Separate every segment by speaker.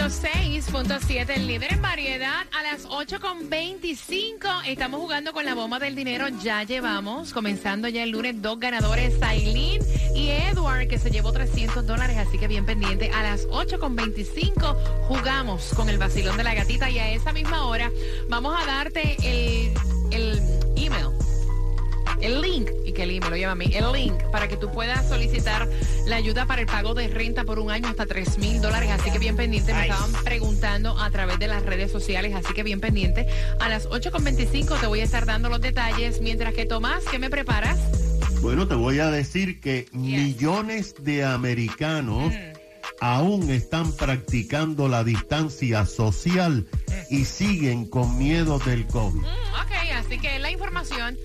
Speaker 1: 106.7, el líder en variedad, a las 8.25. Estamos jugando con la bomba del dinero. Ya llevamos, comenzando ya el lunes, dos ganadores, Sailin y Edward, que se llevó 300 dólares. Así que bien pendiente. A las 8.25 jugamos con el vacilón de la gatita y a esa misma hora vamos a darte el, el email el link, el email lo lleva a mí, el link para que tú puedas solicitar la ayuda para el pago de renta por un año hasta 3 mil dólares. Así que bien pendiente, me estaban preguntando a través de las redes sociales, así que bien pendiente. A las 8.25 te voy a estar dando los detalles, mientras que Tomás, ¿qué me preparas?
Speaker 2: Bueno, te voy a decir que millones de americanos aún están practicando la distancia social y siguen con miedo del COVID.
Speaker 1: Mm, ok, así que la información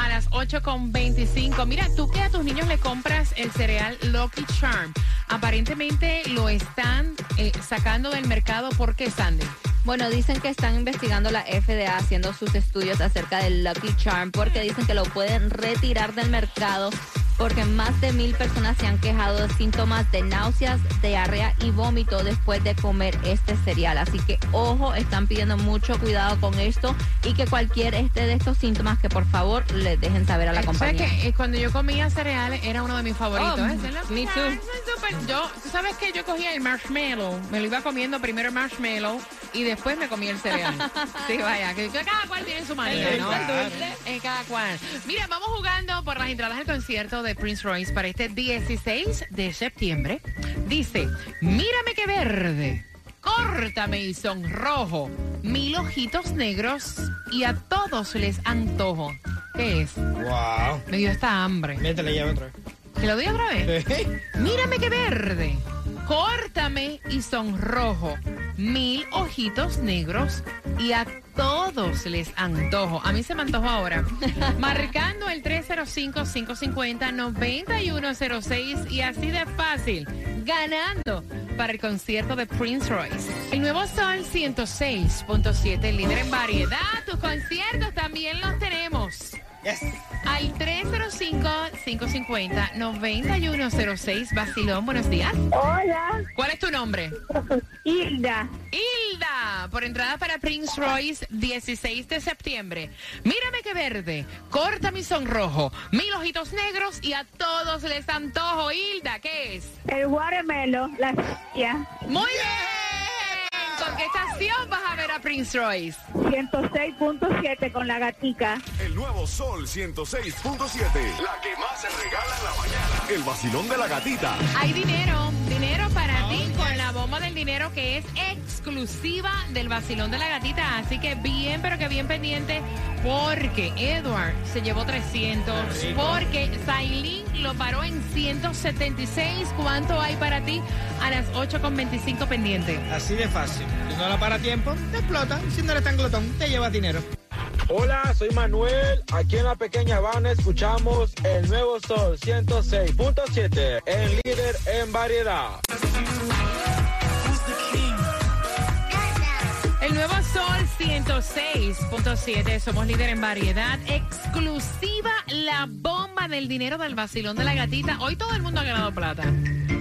Speaker 1: a las 8.25. Mira, tú que a tus niños le compras el cereal Lucky Charm, aparentemente lo están eh, sacando del mercado. ¿Por qué, Sandy?
Speaker 3: Bueno, dicen que están investigando la FDA haciendo sus estudios acerca del Lucky Charm porque dicen que lo pueden retirar del mercado porque más de mil personas se han quejado de síntomas de náuseas, diarrea y vómito después de comer este cereal. Así que ojo, están pidiendo mucho cuidado con esto y que cualquier este de estos síntomas que por favor les dejen saber a la compañía.
Speaker 1: ¿Sabes que cuando yo comía cereales era uno de mis favoritos?
Speaker 3: Oh,
Speaker 1: ¿eh?
Speaker 3: me too.
Speaker 1: Yo, tú sabes que yo cogía el marshmallow, me lo iba comiendo primero el marshmallow y después me comía el cereal. sí, vaya, que, que cada cual tiene su manera, ¿no? Eh, cada cual. Mira, vamos jugando por las entradas al concierto de Prince Royce para este 16 de septiembre. Dice, mírame qué verde, córtame y sonrojo, mil ojitos negros y a todos les antojo. ¿Qué es?
Speaker 4: Wow.
Speaker 1: Me dio esta hambre.
Speaker 4: Métele llave otra vez.
Speaker 1: ¿Te lo doy otra vez? Mírame qué verde, córtame y sonrojo, mil ojitos negros y a todos les antojo. A mí se me antojó ahora. Marcando el 305-550-9106 y así de fácil, ganando para el concierto de Prince Royce. El nuevo Sol 106.7, líder en variedad. Tus conciertos también los tenemos.
Speaker 4: Yes.
Speaker 1: Al 305-550-9106, Basilón, buenos días.
Speaker 5: Hola,
Speaker 1: ¿Cuál es tu nombre?
Speaker 5: Hilda.
Speaker 1: Hilda, por entrada para Prince Royce, 16 de septiembre. Mírame qué verde, corta mi sonrojo, mil ojitos negros y a todos les antojo. Hilda, ¿qué es?
Speaker 5: El watermelon, la silla,
Speaker 1: Muy bien. ¿Con qué estación vas a ver a Prince Royce?
Speaker 5: 106.7 con la gatica.
Speaker 6: El nuevo Sol 106.7. La que más se regala en la mañana. El vacilón de la gatita.
Speaker 1: Hay dinero, dinero para ti con la bomba del dinero que es exclusiva del vacilón de la gatita. Así que bien, pero que bien pendiente porque Edward se llevó 300, porque Sailin lo paró en 176. ¿Cuánto hay para ti? A las 8.25 pendiente.
Speaker 4: Así de fácil. Si no la para a tiempo, te explota. Si no eres tan glotón, te llevas dinero.
Speaker 7: Hola, soy Manuel. Aquí en la pequeña Habana escuchamos el nuevo Sol 106.7, el líder en variedad.
Speaker 1: El nuevo Sol 106.7, somos líder en variedad, exclusiva la bomba del dinero del vacilón de la gatita. Hoy todo el mundo ha ganado plata.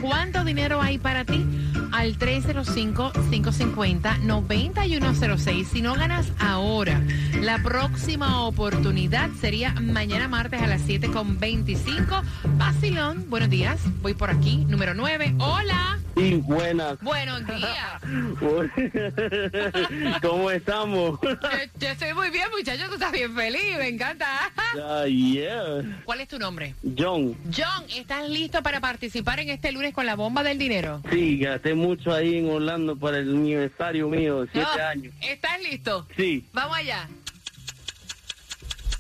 Speaker 1: ¿Cuánto dinero hay para ti? Al 305-550-9106. Si no ganas ahora, la próxima oportunidad sería mañana martes a las 7.25. Vacilón, buenos días. Voy por aquí, número 9. Hola.
Speaker 8: Sí, buenas.
Speaker 1: Buenos días.
Speaker 8: ¿Cómo estamos?
Speaker 1: Yo, yo estoy muy bien, muchachos. Tú estás bien feliz. Me encanta.
Speaker 8: Ah, yeah.
Speaker 1: ¿Cuál es tu nombre?
Speaker 8: John,
Speaker 1: John, ¿estás listo para participar en este lunes con la bomba del dinero?
Speaker 8: sí, gasté mucho ahí en Orlando para el aniversario mío, siete años.
Speaker 1: ¿Estás listo?
Speaker 8: Sí,
Speaker 1: Vamos allá.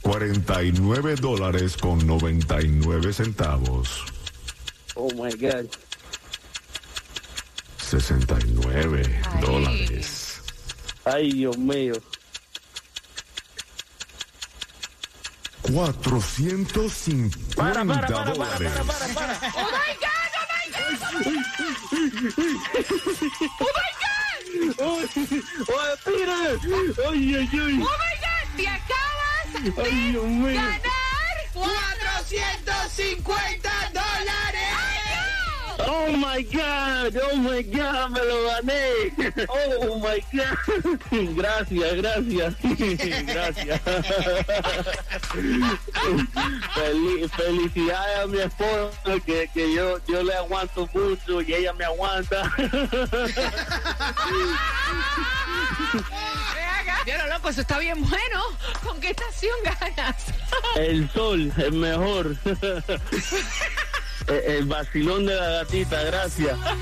Speaker 6: 49 dólares con 99 centavos.
Speaker 8: oh my God.
Speaker 6: 69
Speaker 1: Ay.
Speaker 6: dólares.
Speaker 8: Ay, Dios mío.
Speaker 6: 450
Speaker 8: Para, para, para, para,
Speaker 6: dólares.
Speaker 8: para, para, para.
Speaker 1: ¡Oh, my God! ¡Oh, my God! ¡Oh, my God!
Speaker 8: ¡Oye, espera! ¡Ay, ay, ay!
Speaker 1: ¡Oh, my God! ¡Te acabas de
Speaker 8: ¡Ay, Dios mío!
Speaker 1: ganar!
Speaker 4: 450 dólares.
Speaker 8: ¡Oh, my God! ¡Oh, my God! ¡Me lo gané! ¡Oh, my God! Gracias, gracias. Gracias. Fel- felicidades a mi esposa, que, que yo, yo le aguanto mucho y ella me aguanta.
Speaker 1: Pero loco, eso está bien bueno. ¿Con qué estación ganas?
Speaker 8: El sol, el mejor. El, el vacilón de la gatita, gracias.
Speaker 4: Oh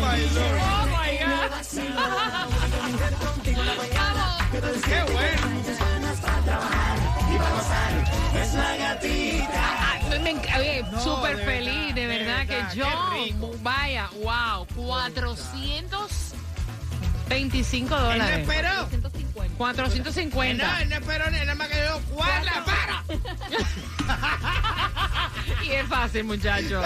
Speaker 4: my lord.
Speaker 1: Oh my God.
Speaker 4: Qué bueno.
Speaker 1: Ah, me enc- oye,
Speaker 4: No,
Speaker 1: súper feliz, de
Speaker 4: verdad, de verdad,
Speaker 1: que yo, vaya, wow, 425
Speaker 4: Él no
Speaker 1: dólares.
Speaker 4: esperó.
Speaker 3: 150.
Speaker 4: No,
Speaker 1: 450.
Speaker 4: él no esperó, ni nada más que yo. ¡Guarda, para!
Speaker 1: Y es fácil, muchacho.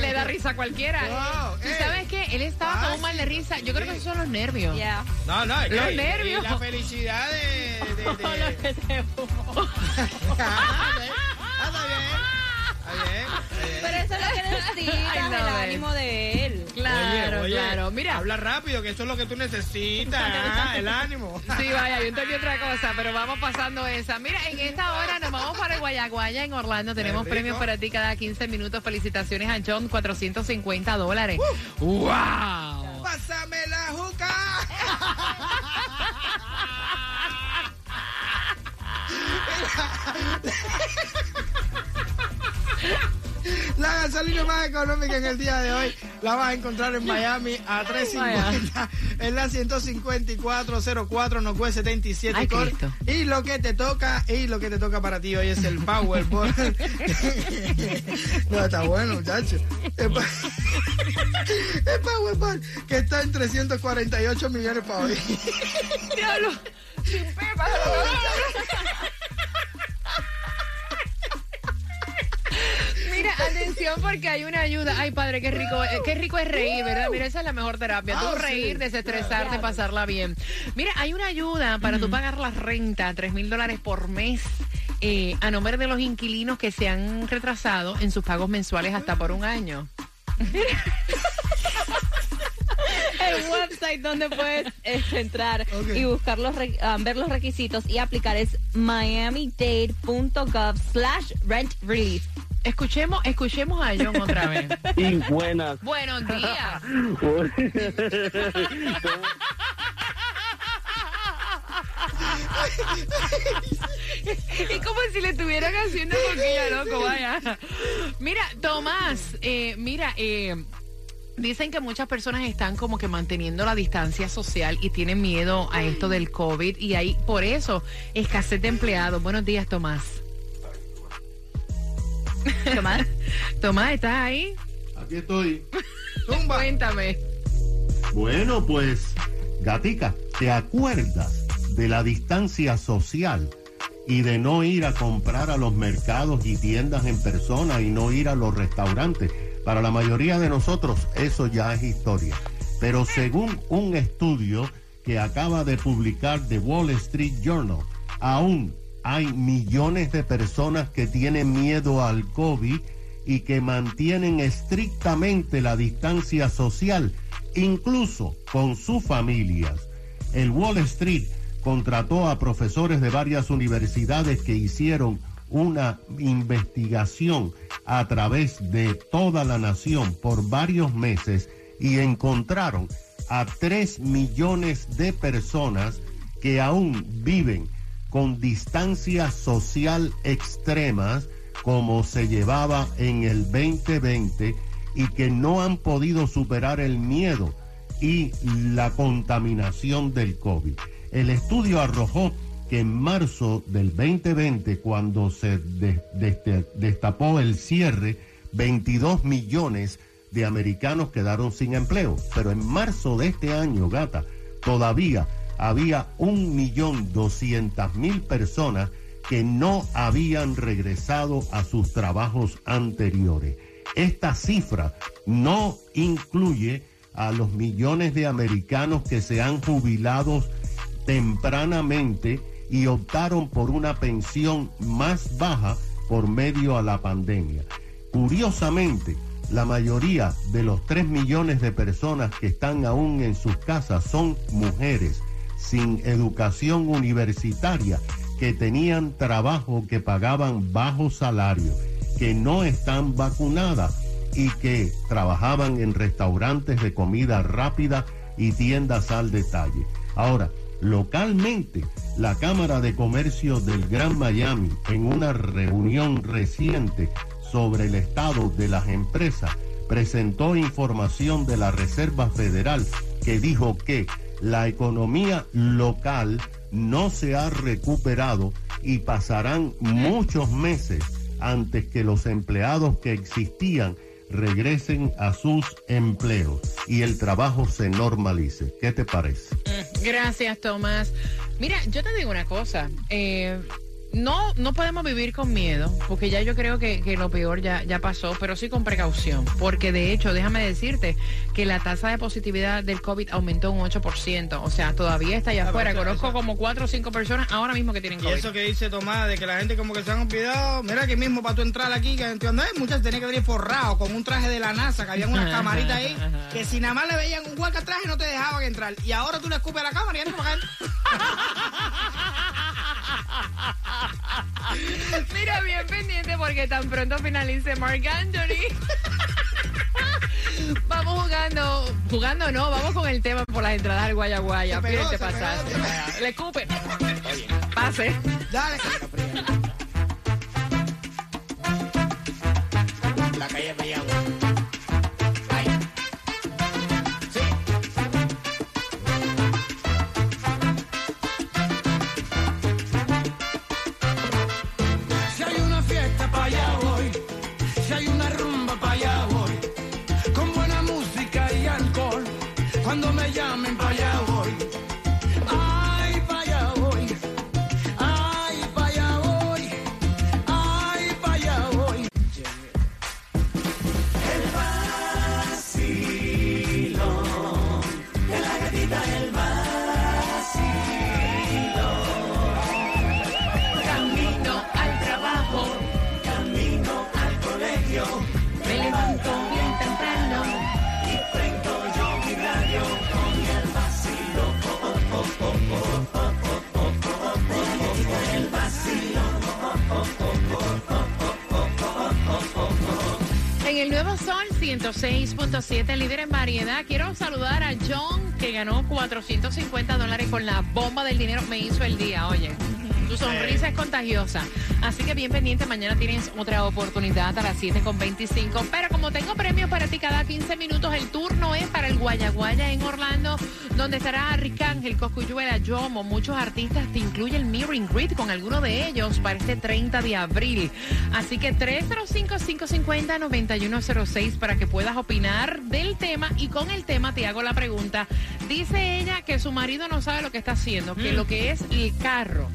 Speaker 1: Le da risa a cualquiera.
Speaker 4: Wow,
Speaker 1: ¿Tú
Speaker 4: eh.
Speaker 1: sabes qué? Él estaba con un mal de risa. Yo creo que esos son los nervios.
Speaker 3: Yeah.
Speaker 4: No, no, es
Speaker 1: Los
Speaker 4: que- y
Speaker 1: nervios.
Speaker 4: La felicidad de. de, de-
Speaker 3: Todo lo que se fumó.
Speaker 4: Ah, está bien. Bien.
Speaker 3: Pero eso es lo que necesitas, el ánimo de él.
Speaker 1: Claro,
Speaker 4: Oye, oye,
Speaker 1: claro. Mira,
Speaker 4: Habla rápido, que eso es lo que tú necesitas. ah, el ánimo.
Speaker 1: Sí, vaya, yo entendí otra cosa, pero vamos pasando esa. Mira, en esta hora nos vamos para el Guayaguaya en Orlando. Tenemos premios para ti cada 15 minutos. Felicitaciones a John, 450 dólares. ¡Wow!
Speaker 4: Pásame la juca. La gasolina más económica en el día de hoy la vas a encontrar en Miami a 3.50 en la 15404 no cuesta 77
Speaker 1: Ay,
Speaker 4: y lo que te toca y lo que te toca para ti hoy es el Powerball. No está bueno muchacho. El, pa- el Powerball que está en 348 millones para hoy.
Speaker 1: Diablo. Sin pepa, atención porque hay una ayuda. Ay, padre, qué rico, eh, qué rico es reír, ¿verdad? Mira, esa es la mejor terapia. Tú
Speaker 4: sí.
Speaker 1: reír, desestresarte, pasarla bien. Mira, hay una ayuda para tú pagar la renta, 3 mil dólares por mes. eh, a nombre de los inquilinos que se han retrasado en sus pagos mensuales hasta por un año.
Speaker 3: El website donde puedes eh, entrar y buscar los re- ah, ver los requisitos y aplicar es miamidade.gov slash rent relief.
Speaker 1: Escuchemos, escuchemos a John otra vez.
Speaker 8: Y buenas.
Speaker 1: Buenos días. Es como si le estuvieran haciendo boquilla, loco, vaya. Mira, Tomás, eh, mira, eh, dicen que muchas personas están como que manteniendo la distancia social y tienen miedo a esto del COVID y hay por eso escasez de empleados. Buenos días, Tomás.
Speaker 3: Tomás.
Speaker 1: Tomás, ¿estás ahí?
Speaker 2: Aquí estoy.
Speaker 4: Tumba.
Speaker 1: Cuéntame.
Speaker 2: Bueno, pues, Gatica, ¿te acuerdas de la distancia social y de no ir a comprar a los mercados y tiendas en persona y no ir a los restaurantes? Para la mayoría de nosotros eso ya es historia. Pero según un estudio que acaba de publicar The Wall Street Journal, aún hay millones de personas que tienen miedo al COVID y que mantienen estrictamente la distancia social, incluso con sus familias. El Wall Street contrató a profesores de varias universidades que hicieron una investigación a través de toda la nación por varios meses y encontraron a 3 millones de personas que aún viven con distancia social extremas como se llevaba en el 2020 y que no han podido superar el miedo y la contaminación del COVID. El estudio arrojó que en marzo del 2020, cuando se de- de- destapó el cierre, 22 millones de americanos quedaron sin empleo. Pero en marzo de este año, gata, todavía había un millón doscientas mil personas que no habían regresado a sus trabajos anteriores. Esta cifra no incluye a los millones de americanos que se han jubilado tempranamente y optaron por una pensión más baja por medio a la pandemia. Curiosamente, la mayoría de los 3 millones de personas que están aún en sus casas son mujeres sin educación universitaria que tenían trabajo que pagaban bajo salario, que no están vacunadas y que trabajaban en restaurantes de comida rápida y tiendas al detalle. Ahora, localmente, la Cámara de Comercio del Gran Miami, en una reunión reciente sobre el estado de las empresas, presentó información de la Reserva Federal que dijo que la economía local no se ha recuperado y pasarán muchos meses antes que los empleados que existían regresen a sus empleos y el trabajo se normalice. ¿Qué te parece?
Speaker 1: Gracias, Tomás. Mira, yo te digo una cosa. eh, no, no podemos vivir con miedo, porque ya yo creo que, que lo peor ya, ya pasó, pero sí con precaución, porque de hecho, déjame decirte que la tasa de positividad del COVID aumentó un 8%, o sea, todavía está allá
Speaker 4: Ah,
Speaker 1: afuera. Conozco como 4 o 5 personas ahora mismo que tienen
Speaker 4: Y
Speaker 1: COVID.
Speaker 4: eso que dice Tomás, de que la gente como que se han olvidado, mira que mismo para tú entrar aquí, que hay muchas tenías que venir forrado con un traje de la NASA, que habían unas camaritas ahí, que si nada más le veían un hueco traje no te dejaban entrar. Y ahora tú le escupes a la cámara y entras para acá.
Speaker 1: Mira, bien pendiente porque tan pronto finalice Mark Anthony. vamos jugando, jugando no, vamos con el tema por las entradas al Guayaguaya.
Speaker 4: Pegó,
Speaker 1: Fíjate
Speaker 4: pegó.
Speaker 1: Le escupe. Pase.
Speaker 4: Dale.
Speaker 9: La calle Payagua.
Speaker 10: Si llamen
Speaker 1: 106.7, líder en variedad. Quiero saludar a John, que ganó 450 dólares con la bomba del dinero. Me hizo el día, oye. Tu sonrisa es contagiosa. Así que bien pendiente, mañana tienes otra oportunidad a las 7.25. Pero como tengo premios para ti cada 15 minutos, el turno es para el Guayaguaya en Orlando, donde estará Arcángel, Coscuyuela, Yomo. Muchos artistas te incluye el Mirroring Grid con alguno de ellos para este 30 de abril. Así que 305-550-9106 para que puedas opinar del tema. Y con el tema te hago la pregunta. Dice ella que su marido no sabe lo que está haciendo, que lo que es el carro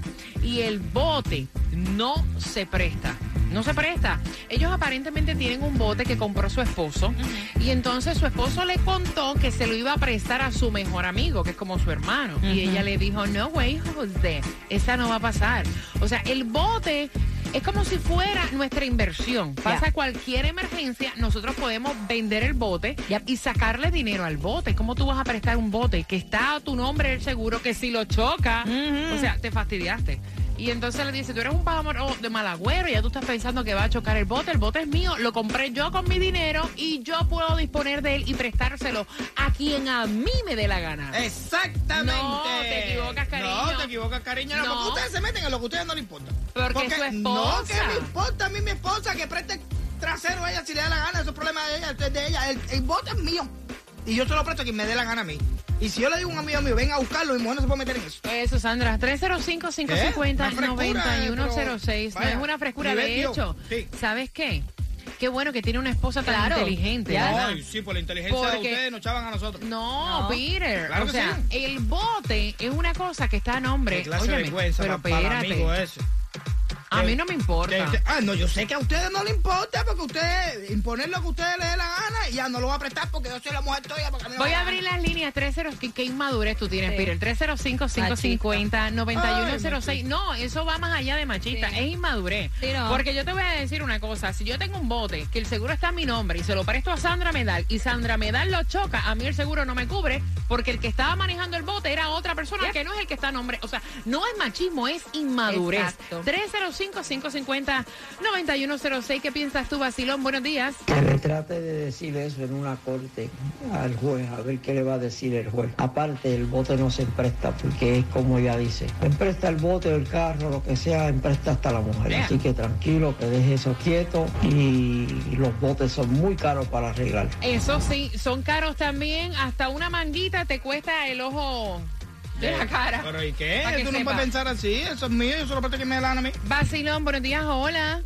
Speaker 1: y el bote no se presta. No se presta. Ellos aparentemente tienen un bote que compró su esposo y entonces su esposo le contó que se lo iba a prestar a su mejor amigo, que es como su hermano. Y ella le dijo, no way, José, esa no va a pasar. O sea, el bote es como si fuera nuestra inversión. Pasa cualquier emergencia, nosotros podemos vender el bote y sacarle dinero al bote. ¿Cómo tú vas a prestar un bote que está a tu nombre el seguro que si lo choca, o sea, te fastidiaste? Y entonces le dice, tú eres un pájaro de malagüero, y ya tú estás pensando que va a chocar el bote, el bote es mío, lo compré yo con mi dinero y yo puedo disponer de él y prestárselo a quien a mí me dé la gana.
Speaker 4: Exactamente.
Speaker 1: No, te equivocas, cariño.
Speaker 4: No, te equivocas, cariño. No,
Speaker 1: No.
Speaker 4: porque ustedes se meten en lo que a ustedes no les importa.
Speaker 1: Porque su
Speaker 4: No, que me importa a mí mi esposa que preste trasero a ella si le da la gana. Eso es problema de ella, de ella. El, el bote es mío. Y yo se lo presto a quien me dé la gana a mí. Y si yo le digo a un amigo mío, ven a buscarlo, mi mujer no se puede meter en eso.
Speaker 1: Eso, Sandra. 305-550-9106. No
Speaker 4: Vaya,
Speaker 1: es una frescura. De hecho,
Speaker 4: Sí.
Speaker 1: ¿sabes qué? Qué bueno que tiene una esposa tan
Speaker 3: Claro.
Speaker 1: inteligente.
Speaker 3: Ya.
Speaker 1: ¿verdad?
Speaker 4: Ay, sí, por la inteligencia de
Speaker 1: Porque-
Speaker 4: ustedes nos echaban a nosotros.
Speaker 1: No,
Speaker 3: No.
Speaker 1: Peter.
Speaker 4: Claro
Speaker 1: o
Speaker 4: que
Speaker 1: sea, el bote es una cosa que está a nombre.
Speaker 4: Qué clase de
Speaker 1: Óyeme,
Speaker 4: vergüenza
Speaker 1: pero
Speaker 4: pa- para
Speaker 1: espérate.
Speaker 4: amigo.
Speaker 1: A mí no me importa.
Speaker 4: Que ah, no, yo sé que a ustedes no le importa porque ustedes imponer lo que a ustedes les dé la gana y ya no lo va a prestar porque yo soy la mujer tuya. Porque a mí no
Speaker 1: Voy a abrir las líneas 30. ¿Qué, qué inmadurez tú tienes,
Speaker 3: Sí.
Speaker 1: Peter? 305-550-9106. No, eso va más allá de machista.
Speaker 3: Sí.
Speaker 1: Es inmadurez.
Speaker 3: Sí, no.
Speaker 1: Porque yo te voy a decir una cosa. Si yo tengo un bote que el seguro está a mi nombre y se lo presto a Sandra Medal y Sandra Medal lo choca, a mí el seguro no me cubre porque el que estaba manejando el bote era otra persona que no es el que está a nombre. O sea, no es machismo, es inmadurez.
Speaker 3: Exacto.
Speaker 1: 305-550-9106. ¿Qué piensas tú, Basilón? Buenos días.
Speaker 9: Que le trate de decir eso en una corte al juez, a ver qué le va a decir el juez. Aparte, el bote no se empresta, porque es como ella dice. Empresta el bote el carro, lo que sea, empresta hasta la mujer. Así que tranquilo, que deje eso quieto y los botes son muy caros para arreglar.
Speaker 1: Eso sí, son caros también. Hasta una manguita te cuesta el ojo de la cara.
Speaker 4: Pero ¿y qué? Tú no
Speaker 1: sepa.
Speaker 4: puedes pensar así. Eso es mío. Yo solo presto que me gana a mí.
Speaker 1: Basilón, buenos días, hola.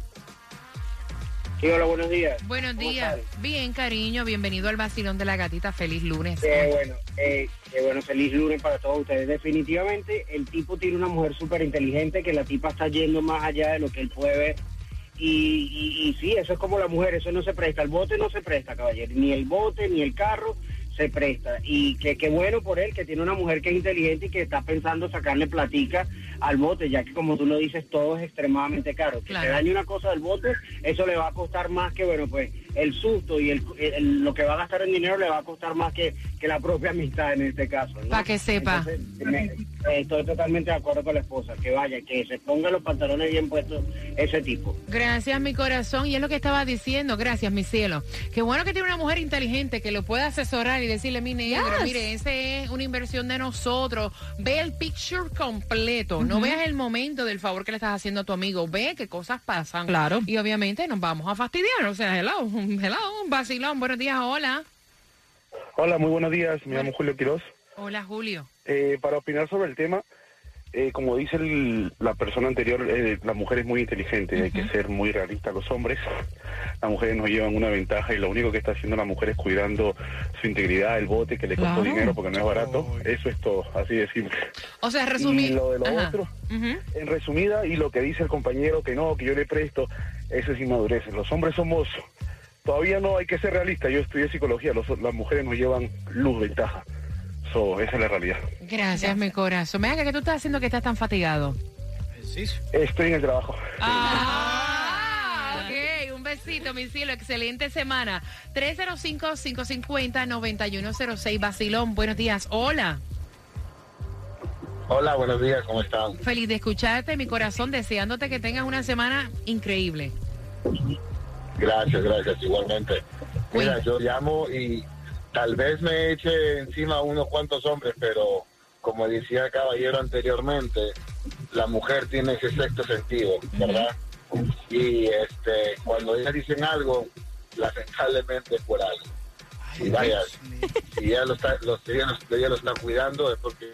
Speaker 8: Sí, hola, buenos días.
Speaker 1: Buenos
Speaker 8: ¿Cómo
Speaker 1: días.
Speaker 8: estás?
Speaker 1: Bien, cariño, bienvenido al Basilón de la Gatita. Feliz lunes.
Speaker 8: Qué bueno, eh, qué bueno, feliz lunes para todos ustedes. Definitivamente el tipo tiene una mujer súper inteligente que la tipa está yendo más allá de lo que él puede ver. Y, y, y sí, eso es como la mujer, eso no se presta. El bote no se presta, caballero. Ni el bote, ni el carro se presta. Y que qué bueno por él, que tiene una mujer que es inteligente y que está pensando sacarle platica al bote, ya que como tú lo dices, todo es extremadamente caro. Que
Speaker 1: Claro.
Speaker 8: se dañe una cosa del bote, eso le va a costar más que, bueno, pues el susto y el, el- lo que va a gastar en dinero le va a costar más que, que la propia amistad en este caso. ¿no?
Speaker 1: Pa' que sepa.
Speaker 8: Entonces, me- eh, estoy totalmente de acuerdo con la esposa, que vaya, que se ponga los pantalones bien puestos ese tipo.
Speaker 1: Gracias, mi corazón. Y es lo que estaba diciendo. Gracias, mi cielo. Qué bueno que tiene una mujer inteligente que lo pueda asesorar y decirle, mi negro,
Speaker 3: Yes.
Speaker 1: mire, ese es una inversión de nosotros. Ve el picture completo. No veas el momento del favor que le estás haciendo a tu amigo. Ve qué cosas pasan.
Speaker 3: Claro.
Speaker 1: Y obviamente nos vamos a fastidiar. O sea, hello, hello, vacilón. Buenos días, hola.
Speaker 11: Hola, muy buenos días. Me llamo Julio Quiroz.
Speaker 1: Hola, Julio.
Speaker 11: Eh, para opinar sobre el tema, eh, como dice el- la persona anterior, eh, la mujer es muy inteligente, hay que ser muy realista. Los hombres, las mujeres nos llevan una ventaja y lo único que está haciendo la mujer es cuidando su integridad, el bote que le costó
Speaker 3: Claro.
Speaker 11: dinero porque no es barato. Eso es todo, así de simple.
Speaker 1: O sea,
Speaker 11: Y
Speaker 1: resumir.
Speaker 11: lo de lo
Speaker 1: Ajá.
Speaker 11: otro, en resumida, y lo que dice el compañero que no, que yo le presto, eso es inmadurez. Los hombres somos, todavía no hay que ser realistas. Yo estudié psicología, los- las mujeres nos llevan luz, ventaja. So, esa es la realidad.
Speaker 1: Gracias, mi corazón. Venga, ¿qué tú estás haciendo que estás tan fatigado?
Speaker 11: Estoy en el trabajo.
Speaker 1: Ah, ok. Un besito, mi cielo. Excelente semana. 305-550-9106. Basilón, buenos días. Hola.
Speaker 12: Hola, buenos días, ¿cómo están?
Speaker 1: Feliz de escucharte, mi corazón, deseándote que tengas una semana increíble.
Speaker 12: Gracias, gracias, igualmente. Mira,
Speaker 1: Uy.
Speaker 12: yo llamo y tal vez me eche encima unos cuantos hombres, pero como decía el caballero anteriormente, la mujer tiene ese sexto sentido, ¿verdad? Y este, cuando ellas dicen algo, lamentablemente es por algo. Y vaya, si ella lo está, lo, ella lo- ella lo está cuidando es porque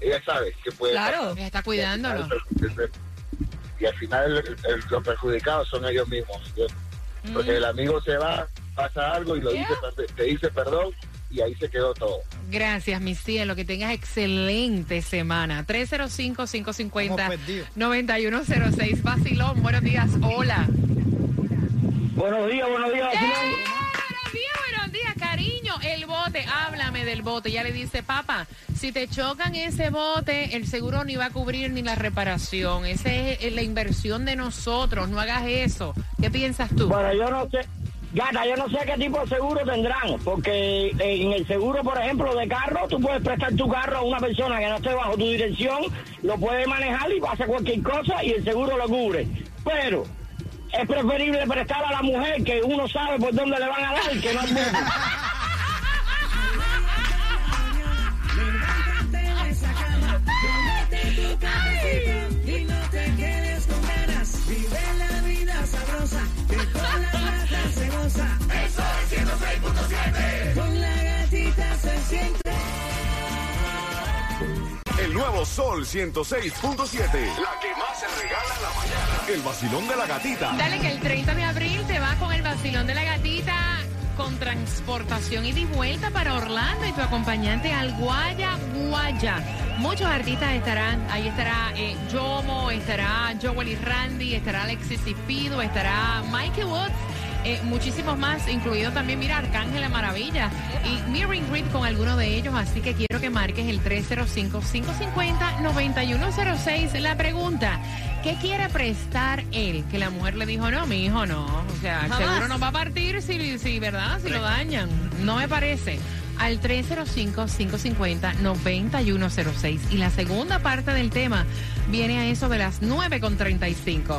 Speaker 12: ella sabe que puede
Speaker 3: Claro.
Speaker 1: Ella está cuidándolo.
Speaker 12: y al final el- el- los perjudicados son ellos mismos. Porque el amigo se va, pasa algo y lo dice, te dice perdón y ahí se quedó todo.
Speaker 1: Gracias, mi cielo. Que tengas excelente semana. 305-550-9106. Basilón, buenos días. Hola.
Speaker 8: Buenos días, buenos días.
Speaker 1: ¡Eh! Buenos días, buenos días, cariño. El bote, háblame del bote. Ya le dice, papá, si te chocan ese bote, el seguro ni va a cubrir ni la reparación. Esa es la inversión de nosotros. No hagas eso. ¿Qué piensas tú?
Speaker 8: Bueno, yo no sé. Gata, yo no sé qué tipo de seguro tendrán, porque en el seguro, por ejemplo, de carro, tú puedes prestar tu carro a una persona que no esté bajo tu dirección, lo puede manejar y pasa cualquier cosa y el seguro lo cubre. Pero es preferible prestar a la mujer que uno sabe por dónde le van a dar que no al.
Speaker 10: Con la gatita se siente.
Speaker 6: El nuevo Sol 106.7. La que más se regala en la mañana. El vacilón de la gatita.
Speaker 1: Dale que el 30 de abril te vas con el vacilón de la gatita con transportación y de vuelta para Orlando y tu acompañante al Guaya Guaya. Muchos artistas estarán, ahí estará eh, Yomo, estará Joel y Randy, estará Alexis y Pido, estará Mikey Woods. Eh, muchísimos más, incluido también, mira, Arcángel la Maravilla y Mirren Grid con alguno de ellos, así que quiero que marques el 305-550-9106. La pregunta, ¿qué quiere prestar él? Que la mujer le dijo, no, mi hijo no, o sea,
Speaker 13: Jamás.
Speaker 1: seguro nos va a partir si, si ¿verdad? Si lo dañan, no me parece. Al 305-550-9106. Y la segunda parte del tema viene a eso de las 9.35.